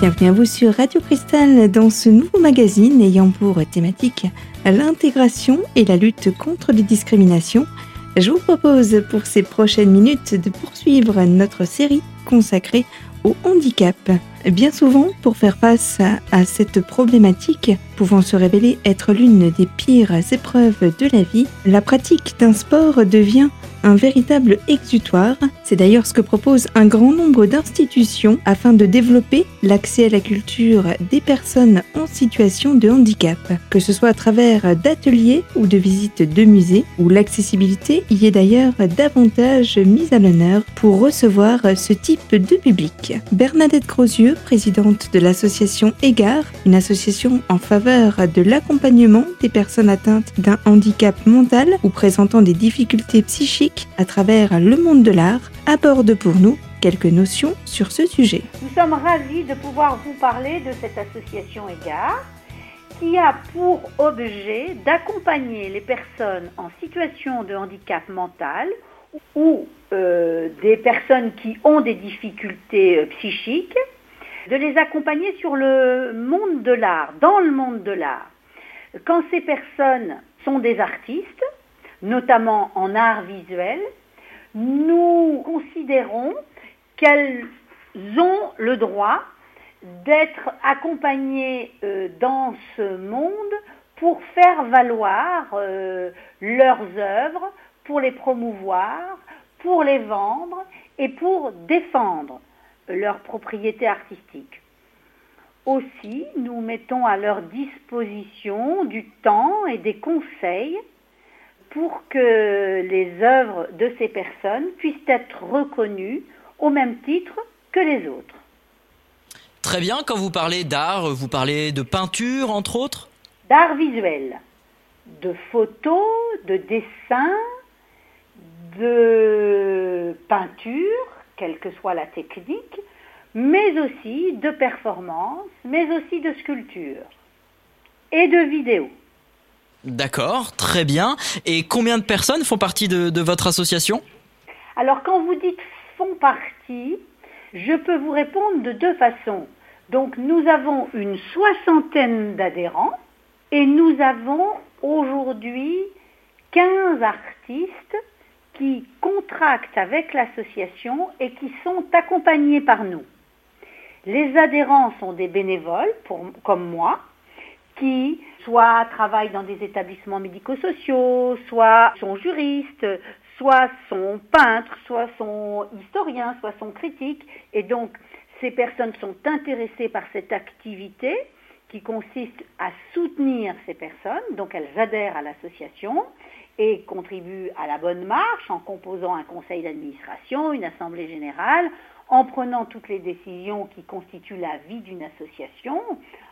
bienvenue à vous sur Radio Cristal dans ce nouveau magazine ayant pour thématique l'intégration et la lutte contre les discriminations. Je vous propose pour ces prochaines minutes de poursuivre notre série consacrée au handicap. Bien souvent, pour faire face à cette problématique, pouvant se révéler être l'une des pires épreuves de la vie, la pratique d'un sport devient un véritable exutoire. C'est d'ailleurs ce que propose un grand nombre d'institutions afin de développer l'accès à la culture des personnes en situation de handicap, que ce soit à travers d'ateliers ou de visites de musées, où l'accessibilité y est d'ailleurs davantage mise à l'honneur pour recevoir ce type de public. Bernadette Crozieux, présidente de l'association EGAR, une association en faveur de l'accompagnement des personnes atteintes d'un handicap mental ou présentant des difficultés psychiques, à travers le monde de l'art aborde pour nous quelques notions sur ce sujet. Nous sommes ravis de pouvoir vous parler de cette association EGAR qui a pour objet d'accompagner les personnes en situation de handicap mental ou euh, des personnes qui ont des difficultés euh, psychiques, de les accompagner sur le monde de l'art, dans le monde de l'art. Quand ces personnes sont des artistes, notamment en art visuel, nous considérons qu'elles ont le droit d'être accompagnées euh, dans ce monde pour faire valoir euh, leurs œuvres, pour les promouvoir, pour les vendre et pour défendre leurs propriétés artistiques. Aussi, nous mettons à leur disposition du temps et des conseils pour que les œuvres de ces personnes puissent être reconnues au même titre que les autres. Très bien, quand vous parlez d'art, vous parlez de peinture entre autres? D'art visuel, de photos, de dessins, de peinture, quelle que soit la technique, mais aussi de performance, mais aussi de sculpture et de vidéo. D'accord, très bien. Et combien de personnes font partie de, votre association? Alors quand vous dites font partie, je peux vous répondre de deux façons. Donc nous avons une soixantaine d'adhérents et nous avons aujourd'hui 15 artistes qui contractent avec l'association et qui sont accompagnés par nous. Les adhérents sont des bénévoles, comme moi, qui soit travaillent dans des établissements médico-sociaux, soit sont juristes, soit sont peintres, soit sont historiens, soit sont critiques. Et donc, ces personnes sont intéressées par cette activité qui consiste à soutenir ces personnes. Donc, elles adhèrent à l'association et contribuent à la bonne marche en composant un conseil d'administration, une assemblée générale, en prenant toutes les décisions qui constituent la vie d'une association,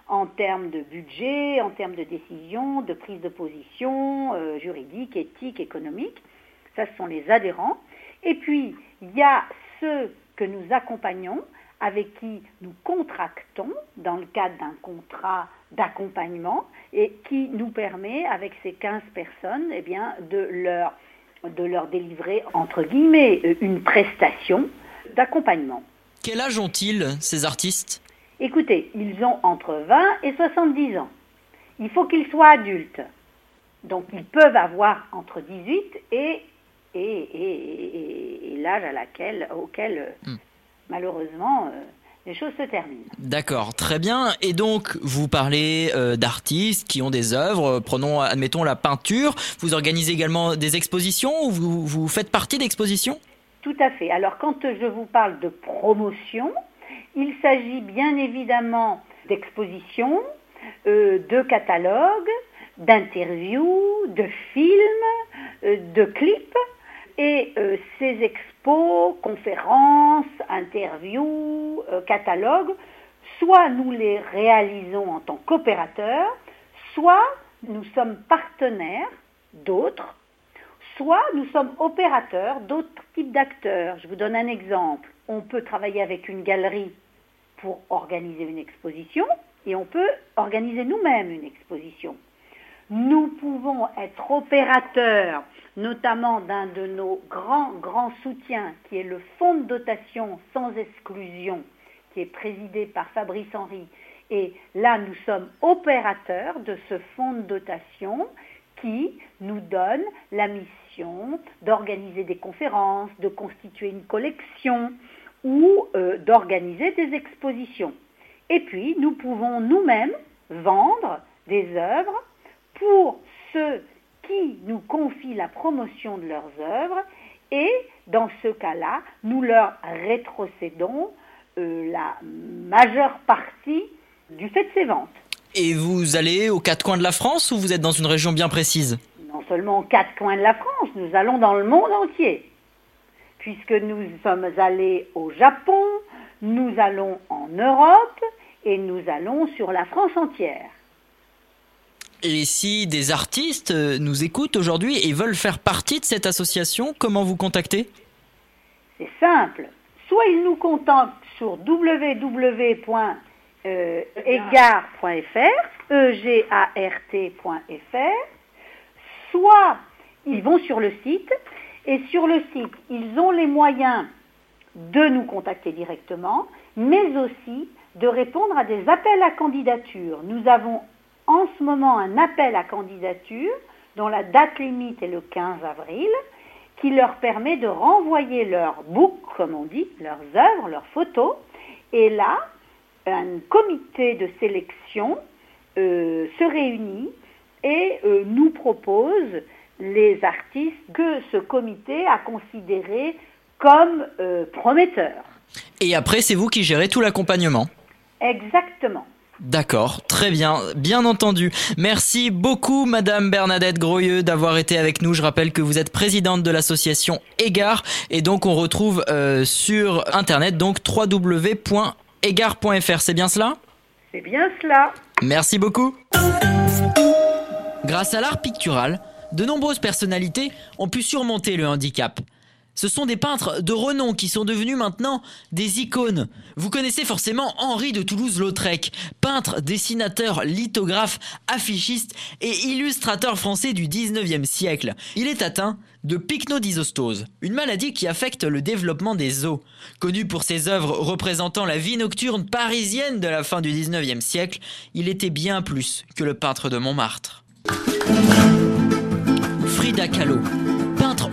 en termes de budget, en termes de décision, de prise de position euh, juridique, éthique, économique. Ça, ce sont les adhérents. Et puis, il y a ceux que nous accompagnons, avec qui nous contractons dans le cadre d'un contrat d'accompagnement et qui nous permet, avec ces 15 personnes, eh bien, de, leur, de leur délivrer, entre guillemets, une prestation d'accompagnement. Quel âge ont-ils, ces artistes? Écoutez, ils ont entre 20 et 70 ans. Il faut qu'ils soient adultes. Donc ils peuvent avoir entre 18 et, et, l'âge à laquelle, auquel, hmm. malheureusement, euh, les choses se terminent. D'accord, très bien. Et donc, vous parlez euh, d'artistes qui ont des œuvres. Prenons, admettons, la peinture. Vous organisez également des expositions ou vous, vous faites partie d'expositions? Tout à fait. Alors, quand je vous parle de promotion, il s'agit bien évidemment d'expositions, euh, de catalogues, d'interviews, de films, euh, de clips. Et ces expos, conférences, interviews, catalogues, soit nous les réalisons en tant qu'opérateurs, soit nous sommes partenaires d'autres, soit nous sommes opérateurs d'autres types d'acteurs. Je vous donne un exemple. On peut travailler avec une galerie pour organiser une exposition et on peut organiser nous-mêmes une exposition. Nous pouvons être opérateurs, notamment d'un de nos grands, grands soutiens, qui est le fonds de dotation sans exclusion, qui est présidé par Fabrice Henry. Et là, nous sommes opérateurs de ce fonds de dotation qui nous donne la mission d'organiser des conférences, de constituer une collection ou euh, d'organiser des expositions. Et puis, nous pouvons nous-mêmes vendre des œuvres pour ceux qui nous confient la promotion de leurs œuvres et dans ce cas-là, nous leur rétrocédons euh, la majeure partie du fait de ces ventes. Et vous allez aux quatre coins de la France ou vous êtes dans une région bien précise? Non seulement aux quatre coins de la France, nous allons dans le monde entier. Puisque nous sommes allés au Japon, nous allons en Europe et nous allons sur la France entière. Et si des artistes euh, nous écoutent aujourd'hui et veulent faire partie de cette association, comment vous contacter? C'est simple. Soit ils nous contactent sur www.egart.fr, e g a r t.fr, soit ils vont sur le site et sur le site, ils ont les moyens de nous contacter directement, mais aussi de répondre à des appels à candidature. Nous avons en ce moment un appel à candidature dont la date limite est le 15 avril, qui leur permet de renvoyer leur book, comme on dit, leurs œuvres, leurs photos. Et là, un comité de sélection euh, se réunit et euh, nous propose les artistes que ce comité a considérés comme euh, prometteurs. Et après, c'est vous qui gérez tout l'accompagnement Exactement. D'accord, très bien, bien entendu. Merci beaucoup Madame Bernadette Groyeux d'avoir été avec nous. Je rappelle que vous êtes présidente de l'association Égard et donc on retrouve euh, sur internet donc www.égard.fr. C'est bien cela? C'est bien cela. Merci beaucoup. Grâce à l'art pictural, de nombreuses personnalités ont pu surmonter le handicap. Ce sont des peintres de renom qui sont devenus maintenant des icônes. Vous connaissez forcément Henri de Toulouse-Lautrec, peintre, dessinateur, lithographe, affichiste et illustrateur français du 19e siècle. Il est atteint de pycnodysostose, une maladie qui affecte le développement des os. Connu pour ses œuvres représentant la vie nocturne parisienne de la fin du 19e siècle, il était bien plus que le peintre de Montmartre. Frida Kahlo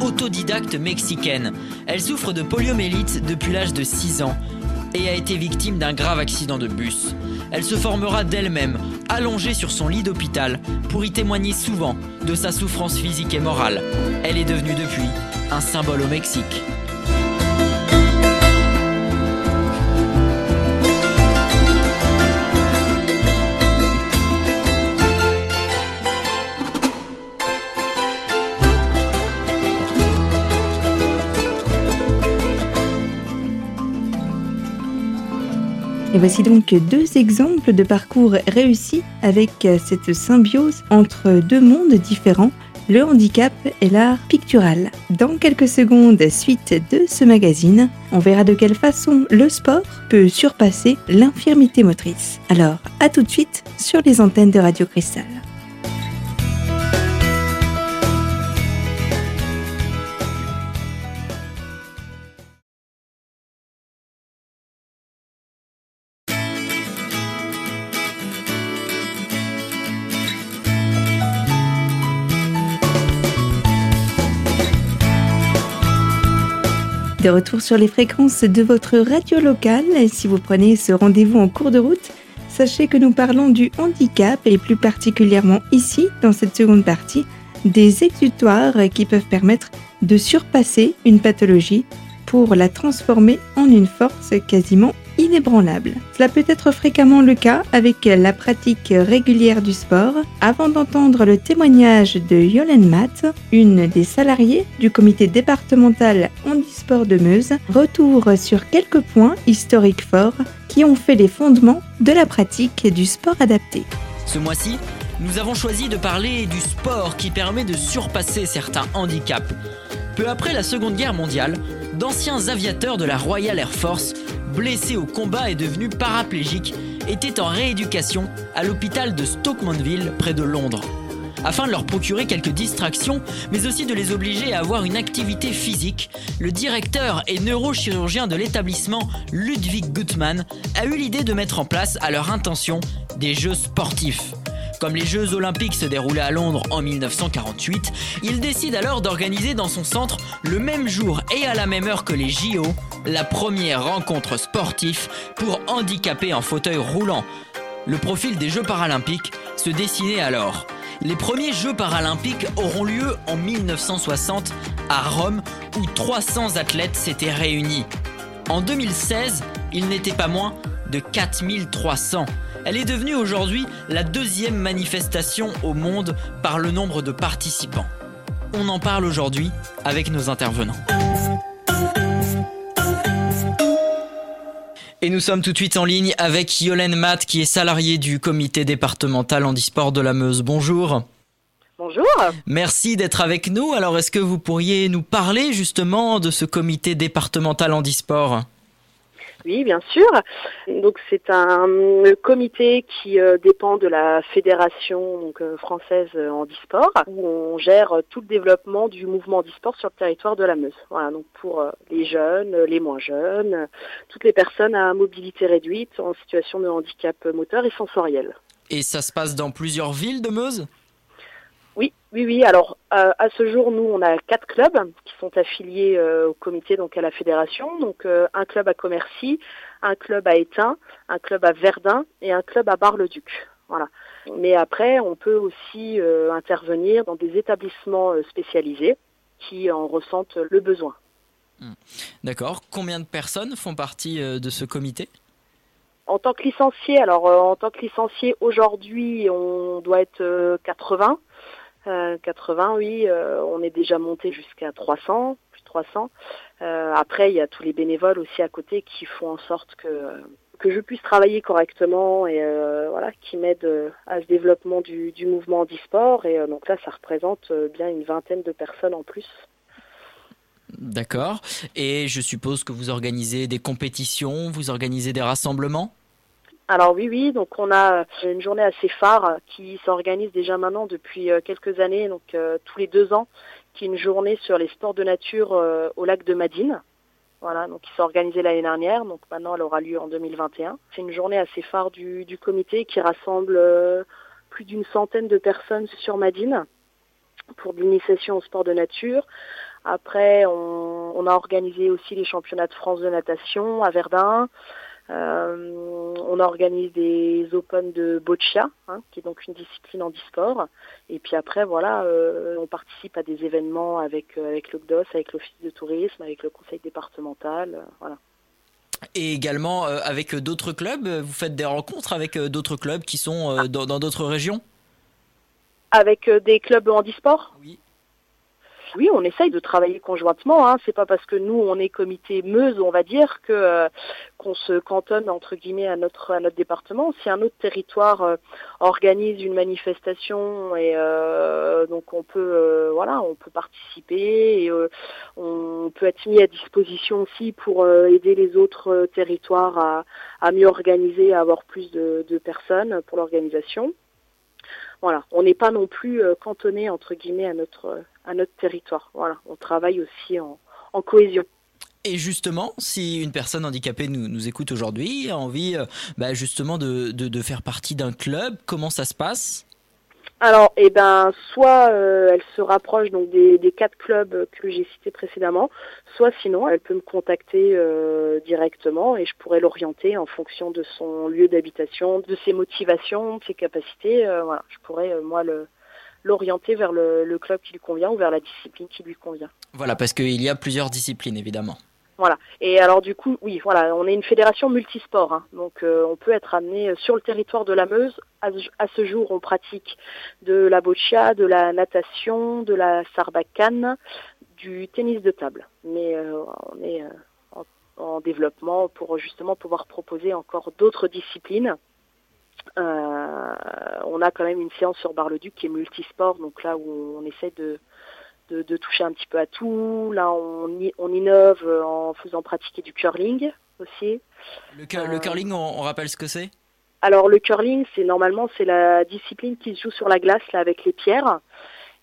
autodidacte mexicaine. Elle souffre de poliomélite depuis l'âge de 6 ans et a été victime d'un grave accident de bus. Elle se formera d'elle-même, allongée sur son lit d'hôpital, pour y témoigner souvent de sa souffrance physique et morale. Elle est devenue depuis un symbole au Mexique. Et voici donc deux exemples de parcours réussis avec cette symbiose entre deux mondes différents, le handicap et l'art pictural. Dans quelques secondes, suite de ce magazine, on verra de quelle façon le sport peut surpasser l'infirmité motrice. Alors, à tout de suite sur les antennes de Radio Cristal. De retour sur les fréquences de votre radio locale, si vous prenez ce rendez-vous en cours de route, sachez que nous parlons du handicap et plus particulièrement ici, dans cette seconde partie, des exutoires qui peuvent permettre de surpasser une pathologie pour la transformer en une force quasiment inébranlable. Cela peut être fréquemment le cas avec la pratique régulière du sport. Avant d'entendre le témoignage de Yolène Matt, une des salariées du comité départemental handisport de Meuse, retour sur quelques points historiques forts qui ont fait les fondements de la pratique du sport adapté. Ce mois-ci, nous avons choisi de parler du sport qui permet de surpasser certains handicaps. Peu après la Seconde Guerre mondiale, d'anciens aviateurs de la Royal Air Force blessé au combat et devenu paraplégique, était en rééducation à l'hôpital de Stoke près de Londres. Afin de leur procurer quelques distractions, mais aussi de les obliger à avoir une activité physique, le directeur et neurochirurgien de l'établissement, Ludwig Gutmann, a eu l'idée de mettre en place, à leur intention, des jeux sportifs. Comme les Jeux olympiques se déroulaient à Londres en 1948, il décide alors d'organiser dans son centre, le même jour et à la même heure que les JO, la première rencontre sportive pour handicapés en fauteuil roulant. Le profil des Jeux paralympiques se dessinait alors. Les premiers Jeux paralympiques auront lieu en 1960 à Rome où 300 athlètes s'étaient réunis. En 2016, il n'était pas moins de 4300. Elle est devenue aujourd'hui la deuxième manifestation au monde par le nombre de participants. On en parle aujourd'hui avec nos intervenants. Et nous sommes tout de suite en ligne avec Yolène Matt, qui est salariée du comité départemental handisport de la Meuse. Bonjour. Bonjour. Merci d'être avec nous. Alors, est-ce que vous pourriez nous parler justement de ce comité départemental handisport? Oui, bien sûr. Donc c'est un comité qui euh, dépend de la fédération donc, euh, française handisport où on gère tout le développement du mouvement handisport sur le territoire de la Meuse. Voilà, donc pour euh, les jeunes, les moins jeunes, toutes les personnes à mobilité réduite en situation de handicap moteur et sensoriel. Et ça se passe dans plusieurs villes de Meuse? Oui, oui. Alors, euh, à ce jour, nous, on a quatre clubs qui sont affiliés euh, au comité, donc à la fédération. Donc, euh, un club à Commercy, un club à Étain, un club à Verdun et un club à Bar-le-Duc. Voilà. Mais après, on peut aussi intervenir dans des établissements spécialisés qui en ressentent le besoin. Hmm. D'accord. Combien de personnes font partie de ce comité? En tant que licencié, alors en tant que licencié aujourd'hui, on doit être 80. 80, euh, oui, euh, on est déjà monté jusqu'à 300, plus de 300. Euh, après, il y a tous les bénévoles aussi à côté qui font en sorte que que je puisse travailler correctement et voilà, qui m'aident à ce développement du, du mouvement d'e-sport. Et donc là, ça représente bien une vingtaine de personnes en plus. D'accord. Et je suppose que vous organisez des compétitions, vous organisez des rassemblements? Alors oui, oui, donc on a une journée assez phare qui s'organise déjà maintenant depuis euh, quelques années, donc euh, tous les deux ans, qui est une journée sur les sports de nature euh, au lac de Madine. Voilà, donc qui s'est organisée l'année dernière, donc maintenant elle aura lieu en 2021. C'est une journée assez phare du, comité qui rassemble plus d'une centaine de personnes sur Madine pour l'initiation au sport de nature. Après, on, a organisé aussi les championnats de France de natation à Verdun. Euh, on organise des Open de boccia, hein, qui est donc une discipline en e-sport. Et puis après, voilà, euh, on participe à des événements avec euh, avec l'OCDOS, avec l'Office de tourisme, avec le Conseil départemental, voilà. Et également avec d'autres clubs, vous faites des rencontres avec d'autres clubs qui sont dans d'autres régions? Avec des clubs en e-sport? Oui. Oui, on essaye de travailler conjointement. Hein. C'est pas parce que nous on est comité Meuse, on va dire que euh, qu'on se cantonne entre guillemets à notre à notre département. Si un autre territoire euh, organise une manifestation et euh, donc on peut voilà, on peut participer et on peut être mis à disposition aussi pour aider les autres territoires à, à mieux organiser, à avoir plus de, de personnes pour l'organisation. Voilà, on n'est pas non plus cantonné entre guillemets à notre à notre territoire. Voilà, on travaille aussi en, cohésion. Et justement, si une personne handicapée nous, nous écoute aujourd'hui, a envie euh, bah, justement de, de, faire partie d'un club, comment ça se passe? Alors, eh ben, soit euh, elle se rapproche donc des, des quatre clubs que j'ai cités précédemment, soit sinon elle peut me contacter euh, directement et je pourrais l'orienter en fonction de son lieu d'habitation, de ses motivations, de ses capacités. voilà, je pourrais moi le, l'orienter vers le, club qui lui convient ou vers la discipline qui lui convient. Voilà, parce qu'il y a plusieurs disciplines, évidemment. Voilà. Et alors du coup, oui, voilà, on est une fédération multisport, hein. donc euh, on peut être amené euh, sur le territoire de la Meuse. À, ce jour, on pratique de la boccia, de la natation, de la sarbacane, du tennis de table. Mais euh, on est en, en, développement pour justement pouvoir proposer encore d'autres disciplines on a quand même une séance sur Bar-le-Duc qui est multisport, donc là où on essaie de, de, toucher un petit peu à tout. Là, on, on innove en faisant pratiquer du curling aussi. Le, le curling, on, rappelle ce que c'est? Alors le curling, c'est normalement c'est la discipline qui se joue sur la glace là avec les pierres.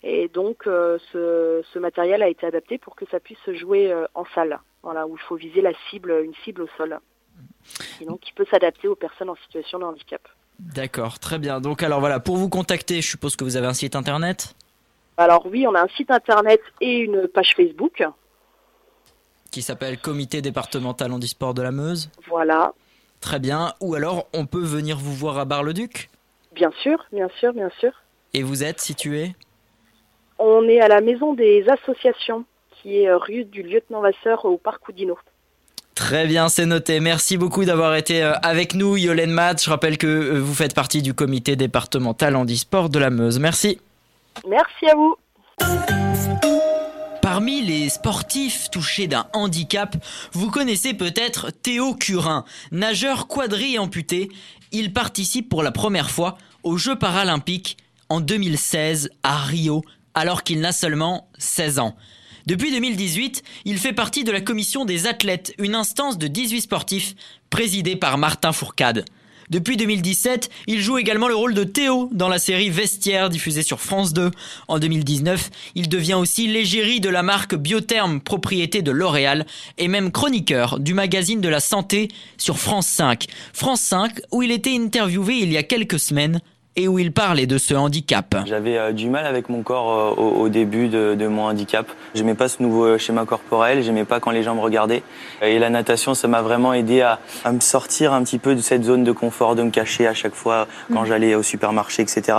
Et donc ce, ce, matériel a été adapté pour que ça puisse se jouer en salle, voilà, où il faut viser la cible, une cible au sol. Et donc qui peut s'adapter aux personnes en situation de handicap. D'accord, très bien. Donc alors voilà, pour vous contacter, je suppose que vous avez un site internet? Alors oui, on a un site internet et une page Facebook. Qui s'appelle Comité départemental handisport de la Meuse Voilà. Très bien. Ou alors, on peut venir vous voir à Bar-le-Duc? Bien sûr, bien sûr, bien sûr. Et vous êtes situé? On est à la maison des associations, qui est rue du lieutenant Vasseur au parc Oudinot. Très bien, c'est noté. Merci beaucoup d'avoir été euh, avec nous, Yolène Matt. Je rappelle que euh, vous faites partie du comité départemental handisport de la Meuse. Merci. Merci à vous. Parmi les sportifs touchés d'un handicap, vous connaissez peut-être Théo Curin, nageur quadri amputé. Il participe pour la première fois aux Jeux paralympiques en 2016 à Rio, alors qu'il n'a seulement 16 ans. Depuis 2018, il fait partie de la commission des athlètes, une instance de 18 sportifs présidée par Martin Fourcade. Depuis 2017, il joue également le rôle de Théo dans la série Vestiaire diffusée sur France 2. En 2019, il devient aussi l'égérie de la marque Biotherme, propriété de L'Oréal, et même chroniqueur du magazine de la santé sur France 5. France 5, où il était interviewé il y a quelques semaines et où il parlait de ce handicap. J'avais euh, du mal avec mon corps euh, au, début de, mon handicap. J'aimais pas ce nouveau euh, schéma corporel, j'aimais pas quand les gens me regardaient. Et la natation, ça m'a vraiment aidé à, me sortir un petit peu de cette zone de confort, de me cacher à chaque fois quand mm. j'allais au supermarché, etc.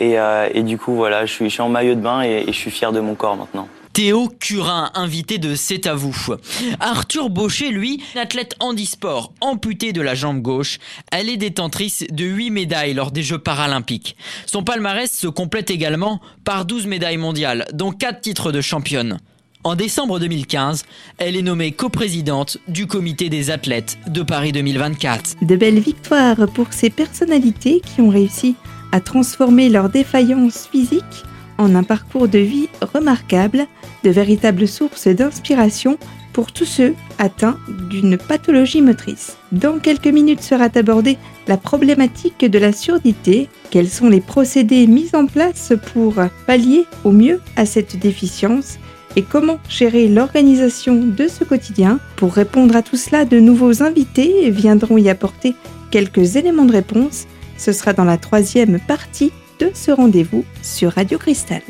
Et, du coup, voilà, je suis, je suis en maillot de bain et je suis fier de mon corps maintenant. Théo Curin, invité de C'est à vous. Arthur Baucher, lui, athlète handisport, amputé de la jambe gauche. Elle est détentrice de 8 médailles lors des Jeux paralympiques. Son palmarès se complète également par 12 médailles mondiales, dont 4 titres de championne. En décembre 2015, elle est nommée coprésidente du comité des athlètes de Paris 2024. De belles victoires pour ces personnalités qui ont réussi à transformer leurs défaillances physiques en un parcours de vie remarquable de véritables sources d'inspiration pour tous ceux atteints d'une pathologie motrice. Dans quelques minutes sera abordée la problématique de la surdité, quels sont les procédés mis en place pour pallier au mieux à cette déficience et comment gérer l'organisation de ce quotidien? Pour répondre à tout cela, de nouveaux invités viendront y apporter quelques éléments de réponse. Ce sera dans la troisième partie de ce rendez-vous sur Radio Cristal.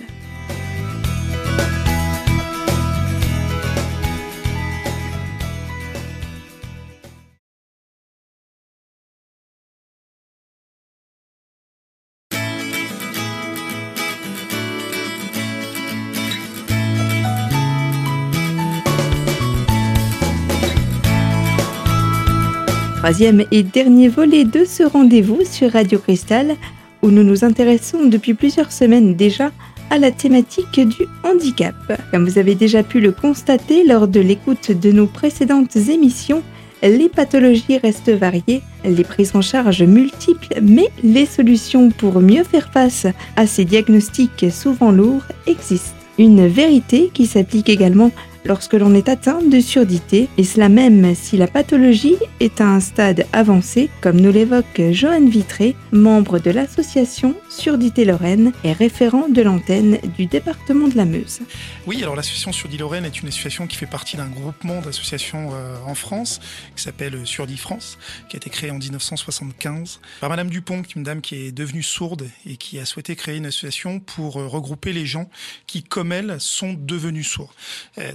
troisième et dernier volet de ce rendez-vous sur Radio Cristal, où nous nous intéressons depuis plusieurs semaines déjà à la thématique du handicap. Comme vous avez déjà pu le constater lors de l'écoute de nos précédentes émissions, les pathologies restent variées, les prises en charge multiples, mais les solutions pour mieux faire face à ces diagnostics souvent lourds existent. Une vérité qui s'applique également lorsque l'on est atteint de surdité, et cela même si la pathologie est à un stade avancé, comme nous l'évoque Johan Vitré, membre de l'association Surdité Lorraine et référent de l'antenne du département de la Meuse. Oui, alors l'association Surdité Lorraine est une association qui fait partie d'un groupement d'associations euh, en France qui s'appelle Surdit France, qui a été créé en 1975 par Madame Dupont, une dame qui est devenue sourde et qui a souhaité créer une association pour euh, regrouper les gens qui, comme elle, sont devenus sourds.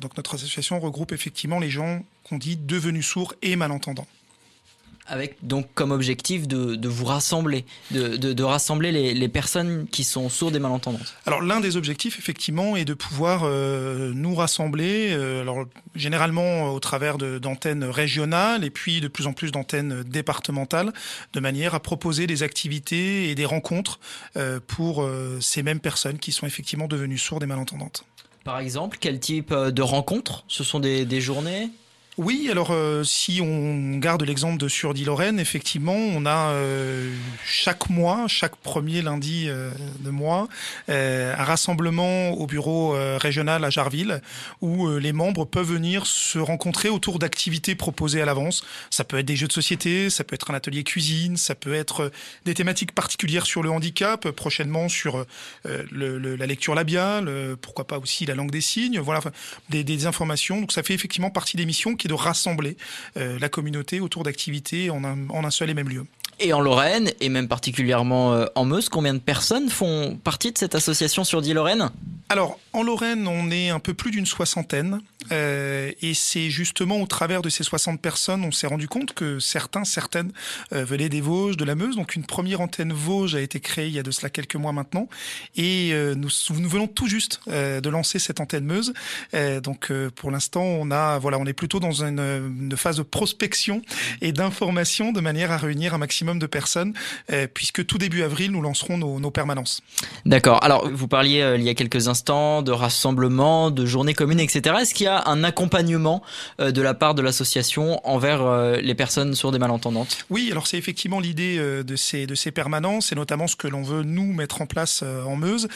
donc notre association regroupe effectivement les gens qu'on dit devenus sourds et malentendants. Avec donc comme objectif de, vous rassembler, de, rassembler les, personnes qui sont sourdes et malentendantes. Alors l'un des objectifs effectivement est de pouvoir euh, nous rassembler, euh, alors généralement au travers d'antennes régionales et puis de plus en plus d'antennes départementales, de manière à proposer des activités et des rencontres euh, pour ces mêmes personnes qui sont effectivement devenues sourdes et malentendantes. Par exemple, quel type euh, de rencontres? Ce sont des, journées? Oui, alors euh, si on garde l'exemple de Surdy-Lorraine, effectivement, on a euh, chaque mois, chaque premier lundi euh, de mois, un rassemblement au bureau régional à Jarville où les membres peuvent venir se rencontrer autour d'activités proposées à l'avance. Ça peut être des jeux de société, ça peut être un atelier cuisine, ça peut être des thématiques particulières sur le handicap, prochainement sur le, la lecture labiale, pourquoi pas aussi la langue des signes, voilà, des, des informations. Donc ça fait effectivement partie des missions qui de rassembler euh, la communauté autour d'activités en un, seul et même lieu. Et en Lorraine, et même particulièrement euh, en Meuse, combien de personnes font partie de cette association sur Lorraine? Alors, en Lorraine, on est un peu plus d'une soixantaine. Euh, et c'est justement au travers de ces 60 personnes, on s'est rendu compte que certains, certaines euh, venaient des Vosges, de la Meuse. Donc une première antenne Vosges a été créée il y a de cela quelques mois maintenant. Et euh, nous, nous venons tout juste de lancer cette antenne Meuse. donc pour l'instant, on a, voilà, on est plutôt dans une, une phase de prospection et d'information de manière à réunir un maximum de personnes, puisque tout début avril, nous lancerons nos, nos permanences. D'accord. Alors vous parliez il y a quelques instants de rassemblements, de journées communes, etc. Est-ce qu'il y a un accompagnement euh, de la part de l'association envers euh, les personnes sourdes et malentendantes? Oui, alors c'est effectivement l'idée euh, de ces, de ces permanences et notamment ce que l'on veut nous mettre en place en Meuse.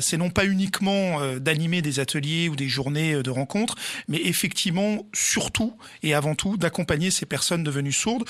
C'est non pas uniquement d'animer des ateliers ou des journées de rencontres, mais effectivement surtout et avant tout d'accompagner ces personnes devenues sourdes,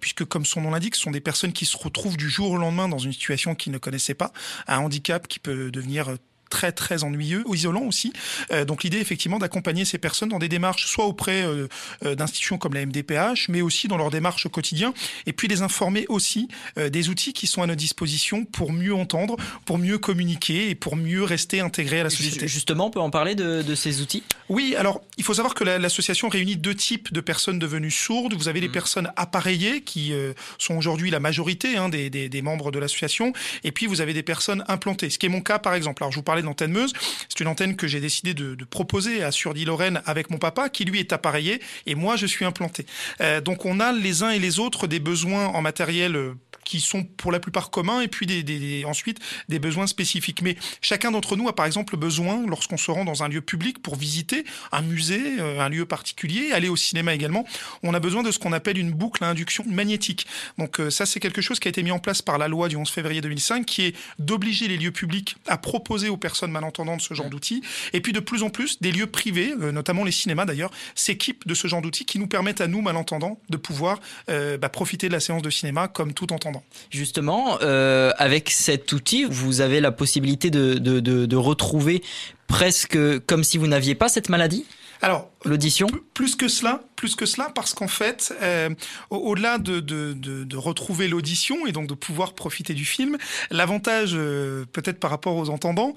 puisque comme son nom l'indique, ce sont des personnes qui se retrouvent du jour au lendemain dans une situation qu'ils ne connaissaient pas, un handicap qui peut devenir très très ennuyeux isolant aussi. Euh, donc l'idée effectivement d'accompagner ces personnes dans des démarches soit auprès euh, euh, d'institutions comme la MDPH, mais aussi dans leur démarche au quotidien, et puis les informer aussi des outils qui sont à notre disposition pour mieux entendre, pour mieux communiquer et pour mieux rester intégré à la société. Justement, on peut en parler de, de ces outils? Oui, alors il faut savoir que l'association réunit deux types de personnes devenues sourdes. Vous avez les mmh. personnes appareillées qui sont aujourd'hui la majorité hein, des, des, des membres de l'association, et puis vous avez des personnes implantées, ce qui est mon cas par exemple. Alors je vous parlais l'antenne Meuse. C'est une antenne que j'ai décidé de, proposer à Surdy-Lorraine avec mon papa, qui lui est appareillé, et moi je suis implanté. Euh, donc on a les uns et les autres des besoins en matériel euh, qui sont pour la plupart communs et puis des, ensuite des besoins spécifiques. Mais chacun d'entre nous a par exemple besoin, lorsqu'on se rend dans un lieu public pour visiter un musée, euh, un lieu particulier, aller au cinéma également, on a besoin de ce qu'on appelle une boucle à induction magnétique. Donc euh, ça c'est quelque chose qui a été mis en place par la loi du 11 février 2005 qui est d'obliger les lieux publics à proposer aux personnes malentendantes ce genre d'outils. Et puis de plus en plus, des lieux privés, euh, notamment les cinémas d'ailleurs, s'équipent de ce genre d'outils qui nous permettent à nous, malentendants, de pouvoir bah, profiter de la séance de cinéma comme tout entendant. Justement, euh, avec cet outil, vous avez la possibilité de, de, retrouver presque comme si vous n'aviez pas cette maladie? Alors, l'audition? Plus que cela, plus que cela, parce qu'en fait, euh, au-delà de, de, de, retrouver l'audition et donc de pouvoir profiter du film, l'avantage, euh, peut-être par rapport aux entendants,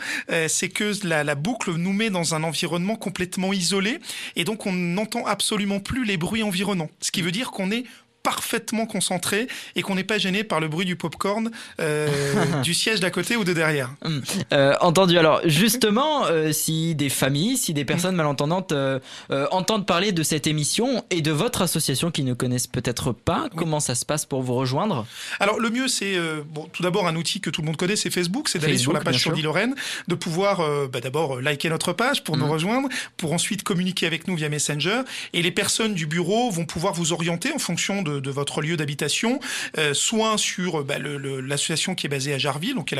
c'est que la, la, boucle nous met dans un environnement complètement isolé et donc on n'entend absolument plus les bruits environnants. Ce qui veut dire qu'on est parfaitement concentré et qu'on n'est pas gêné par le bruit du popcorn euh, du siège d'à côté ou de derrière. Hum. Euh, entendu. Alors justement, euh, si des familles, si des personnes malentendantes entendent parler de cette émission et de votre association qui ne connaissent peut-être pas, comment ça se passe pour vous rejoindre? Alors le mieux, c'est bon, tout d'abord un outil que tout le monde connaît, c'est Facebook, c'est d'aller sur la page sur Lorraine, de pouvoir bah, d'abord liker notre page pour nous hum. rejoindre, pour ensuite communiquer avec nous via Messenger, et les personnes du bureau vont pouvoir vous orienter en fonction de de, votre lieu d'habitation, euh, soit sur bah, l'association qui est basée à Jarville, donc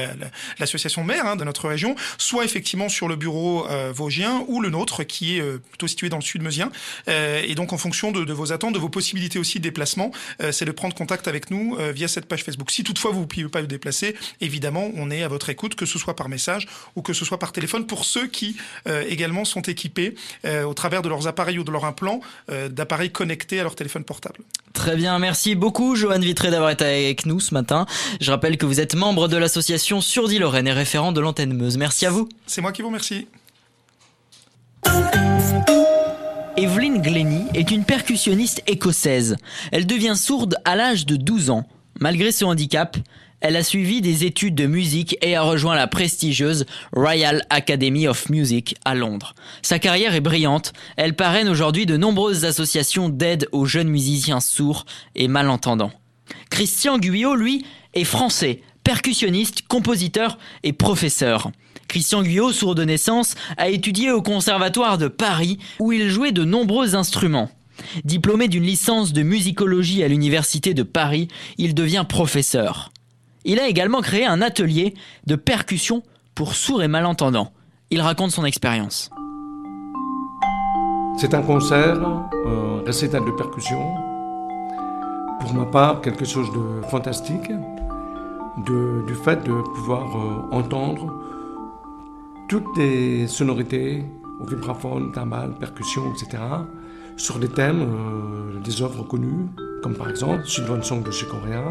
l'association mère hein, de notre région, soit effectivement sur le bureau euh, vosgien ou le nôtre qui est euh, plutôt situé dans le sud meusien. et donc en fonction de, vos attentes, de vos possibilités aussi de déplacement, c'est de prendre contact avec nous via cette page Facebook. Si toutefois vous ne pouvez pas vous déplacer, évidemment, on est à votre écoute, que ce soit par message ou que ce soit par téléphone, pour ceux qui également sont équipés au travers de leurs appareils ou de leur implant d'appareils connectés à leur téléphone portable. Très bien, merci beaucoup Johan Vitré d'avoir été avec nous ce matin. Je rappelle que vous êtes membre de l'association Surdi-Lorraine et référent de l'antenne Meuse. Merci à vous. C'est moi qui vous remercie. Evelyn Glennie est une percussionniste écossaise. Elle devient sourde à l'âge de 12 ans. Malgré ce handicap, elle a suivi des études de musique et a rejoint la prestigieuse Royal Academy of Music à Londres. Sa carrière est brillante. Elle parraine aujourd'hui de nombreuses associations d'aide aux jeunes musiciens sourds et malentendants. Christian Guyot, lui, est français, percussionniste, compositeur et professeur. Christian Guyot, sourd de naissance, a étudié au Conservatoire de Paris où il jouait de nombreux instruments. Diplômé d'une licence de musicologie à l'université de Paris, il devient professeur. Il a également créé un atelier de percussion pour sourds et malentendants. Il raconte son expérience. C'est un concert, un récital de percussion. Pour ma part, quelque chose de fantastique, du fait de pouvoir euh, entendre toutes les sonorités, au vibraphone, timbales, percussions, etc., sur des thèmes, euh, des œuvres connues, comme par exemple Sylvan Song de chez Coréa.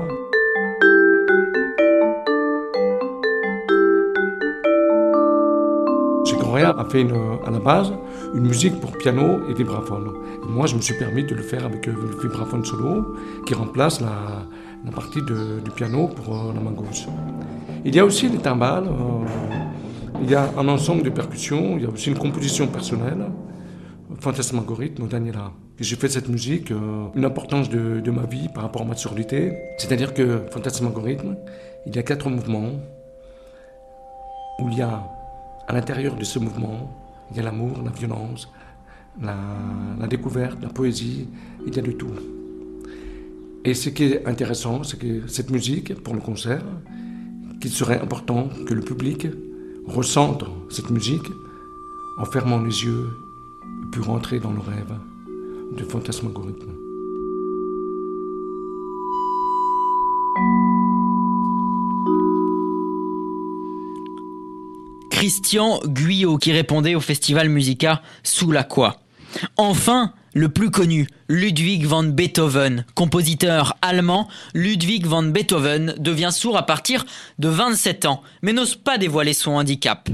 A fait à la base une musique pour piano et vibraphone. Et moi, je me suis permis de le faire avec euh, le vibraphone solo qui remplace la, partie du piano pour euh, la main gauche. Il y a aussi les timbales, euh, il y a un ensemble de percussions, il y a aussi une composition personnelle, Fantasmagorisme Daniela. J'ai fait cette musique une importance de, ma vie par rapport à ma surdité. C'est-à-dire que Fantasmagorisme, il y a quatre mouvements où il y a à l'intérieur de ce mouvement, il y a l'amour, la violence, la, découverte, la poésie, il y a de tout. Et ce qui est intéressant, c'est que cette musique, pour le concert, qu'il serait important que le public ressente cette musique en fermant les yeux, puis rentrer dans le rêve de fantasmagorisme. Christian Guyot qui répondait au festival Musica sous la quoi. Enfin, le plus connu, Ludwig van Beethoven, compositeur allemand, Ludwig van Beethoven devient sourd à partir de 27 ans, mais n'ose pas dévoiler son handicap.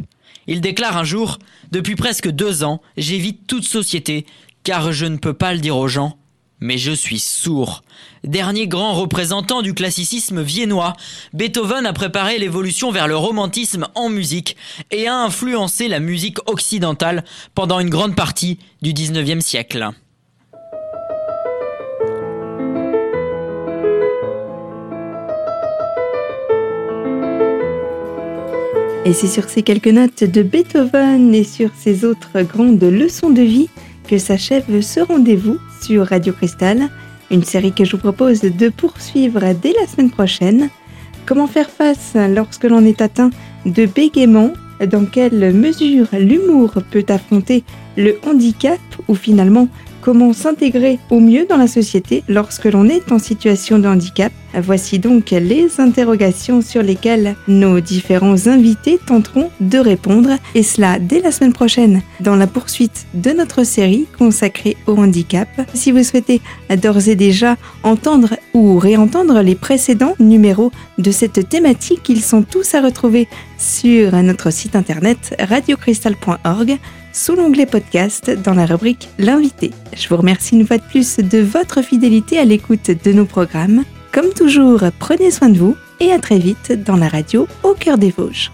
Il déclare un jour Depuis presque deux ans, j'évite toute société, car je ne peux pas le dire aux gens, mais je suis sourd. Dernier grand représentant du classicisme viennois, Beethoven a préparé l'évolution vers le romantisme en musique et a influencé la musique occidentale pendant une grande partie du 19e siècle. Et c'est sur ces quelques notes de Beethoven et sur ces autres grandes leçons de vie que s'achève ce rendez-vous Radio Cristal, une série que je vous propose de poursuivre dès la semaine prochaine. Comment faire face lorsque l'on est atteint de bégaiement? Dans quelle mesure l'humour peut affronter le handicap ou finalement Comment s'intégrer au mieux dans la société lorsque l'on est en situation de handicap Voici donc les interrogations sur lesquelles nos différents invités tenteront de répondre, et cela dès la semaine prochaine dans la poursuite de notre série consacrée au handicap. Si vous souhaitez d'ores et déjà entendre ou réentendre les précédents numéros de cette thématique, ils sont tous à retrouver sur notre site internet radiocristal.org sous l'onglet podcast dans la rubrique L'invité. Je vous remercie une fois de plus de votre fidélité à l'écoute de nos programmes. Comme toujours, prenez soin de vous et à très vite dans la radio au cœur des Vosges.